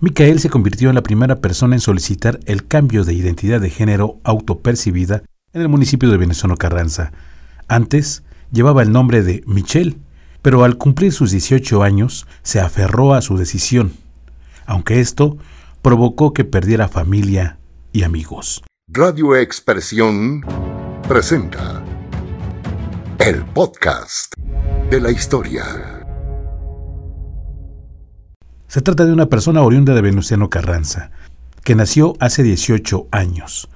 Micael se convirtió en la primera persona en solicitar el cambio de identidad de género autopercibida en el municipio de Venezano Carranza. Antes llevaba el nombre de Michelle, pero al cumplir sus 18 años se aferró a su decisión, aunque esto provocó que perdiera familia y amigos. Radio Expresión presenta el podcast de la historia. Se trata de una persona oriunda de Venustiano Carranza, que nació hace 18 años,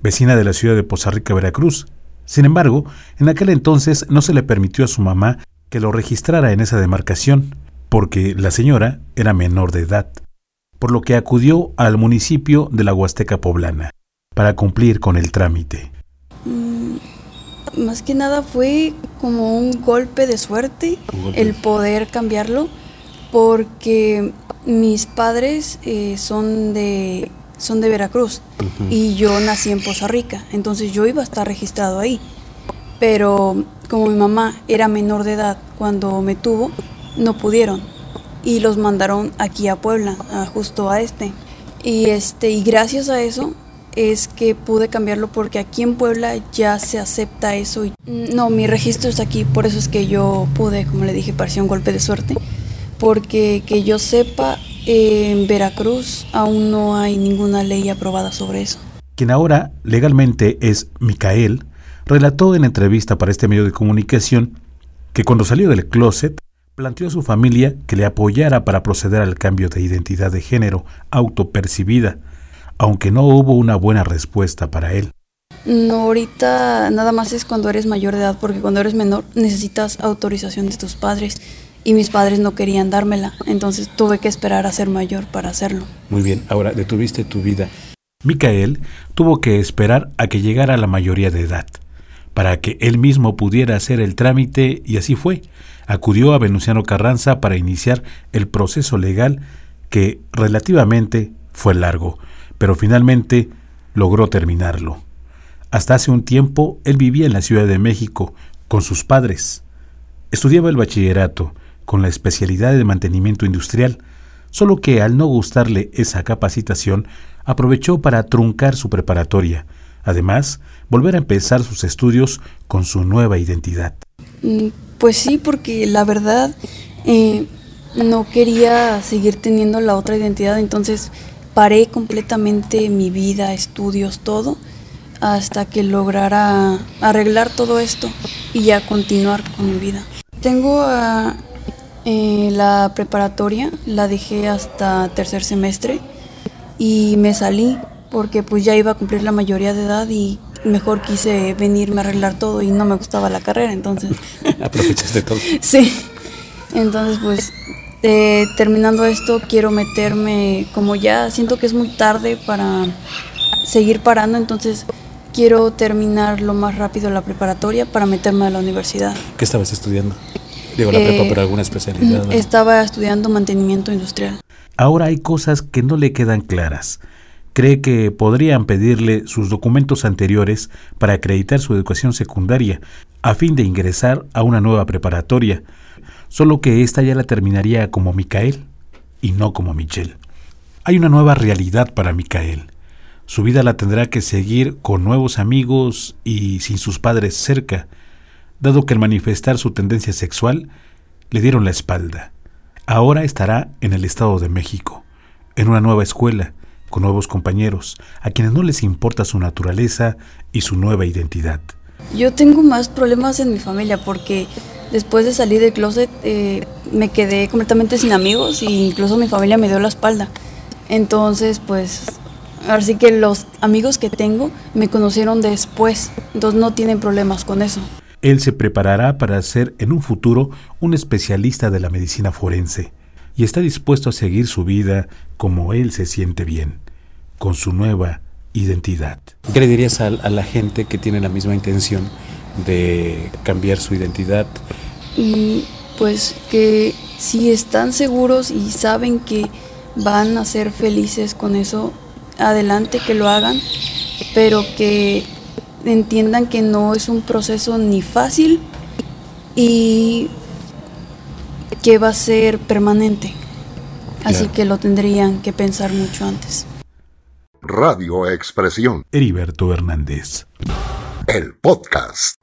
vecina de la ciudad de Poza Rica, Veracruz. Sin embargo, en aquel entonces no se le permitió a su mamá que lo registrara en esa demarcación, porque la señora era menor de edad, por lo que acudió al municipio de la Huasteca Poblana para cumplir con el trámite. Mm, más que nada fue como un golpe de suerte el poder cambiarlo porque mis padres eh, son de son de Veracruz y yo nací en Poza Rica, entonces yo iba a estar registrado ahí. Pero como mi mamá era menor de edad cuando me tuvo, no pudieron y los mandaron aquí a Puebla, justo a este. Y este y gracias a eso es que pude cambiarlo porque aquí en Puebla ya se acepta eso. No, mi registro está aquí, por eso es que yo pude, como le dije, parecía un golpe de suerte porque que yo sepa, en Veracruz aún no hay ninguna ley aprobada sobre eso. Quien ahora legalmente es Micael, relató en entrevista para este medio de comunicación que cuando salió del closet planteó a su familia que le apoyara para proceder al cambio de identidad de género autopercibida, aunque no hubo una buena respuesta para él. No, ahorita nada más es cuando eres mayor de edad, porque cuando eres menor necesitas autorización de tus padres y mis padres no querían dármela, entonces tuve que esperar a ser mayor para hacerlo. Muy bien, ahora detuviste tu vida. Micael tuvo que esperar a que llegara la mayoría de edad, para que él mismo pudiera hacer el trámite y así fue. Acudió a Venustiano Carranza para iniciar el proceso legal que relativamente fue largo, pero finalmente logró terminarlo. Hasta hace un tiempo él vivía en la Ciudad de México con sus padres. Estudiaba el bachillerato con la especialidad de mantenimiento industrial, solo que al no gustarle esa capacitación, aprovechó para truncar su preparatoria, además, volver a empezar sus estudios con su nueva identidad. Mm, pues sí, porque la verdad eh, no quería seguir teniendo la otra identidad, entonces paré completamente mi vida, estudios, todo, hasta que lograra arreglar todo esto y ya continuar con mi vida. Tengo a, eh, la preparatoria la dejé hasta tercer semestre y me salí porque pues ya iba a cumplir la mayoría de edad y mejor quise venirme a arreglar todo y no me gustaba la carrera, entonces... Aprovechaste todo. Sí, entonces pues eh, terminando esto quiero meterme, como ya siento que es muy tarde para seguir parando, entonces quiero terminar lo más rápido la preparatoria para meterme a la universidad. ¿Qué estabas estudiando? Digo, la prepa, pero alguna especialidad. Estaba estudiando mantenimiento industrial. Ahora hay cosas que no le quedan claras. Cree que podrían pedirle sus documentos anteriores para acreditar su educación secundaria, a fin de ingresar a una nueva preparatoria, solo que esta ya la terminaría como Micael y no como Michelle. Hay una nueva realidad para Micael. Su vida la tendrá que seguir con nuevos amigos y sin sus padres cerca, dado que al manifestar su tendencia sexual le dieron la espalda. Ahora estará en el Estado de México, en una nueva escuela, con nuevos compañeros, a quienes no les importa su naturaleza y su nueva identidad. Yo tengo más problemas en mi familia porque después de salir del closet eh, me quedé completamente sin amigos e incluso mi familia me dio la espalda. Entonces, pues, así que los amigos que tengo me conocieron después, entonces no tienen problemas con eso. Él se preparará para ser en un futuro un especialista de la medicina forense y está dispuesto a seguir su vida como él se siente bien, con su nueva identidad. ¿Qué le dirías a, la gente que tiene la misma intención de cambiar su identidad? Y pues que si están seguros y saben que van a ser felices con eso, adelante que lo hagan, pero que entiendan que no es un proceso ni fácil y que va a ser permanente. Así que lo tendrían que pensar mucho antes. Radio Expresión. Heriberto Hernández. El podcast.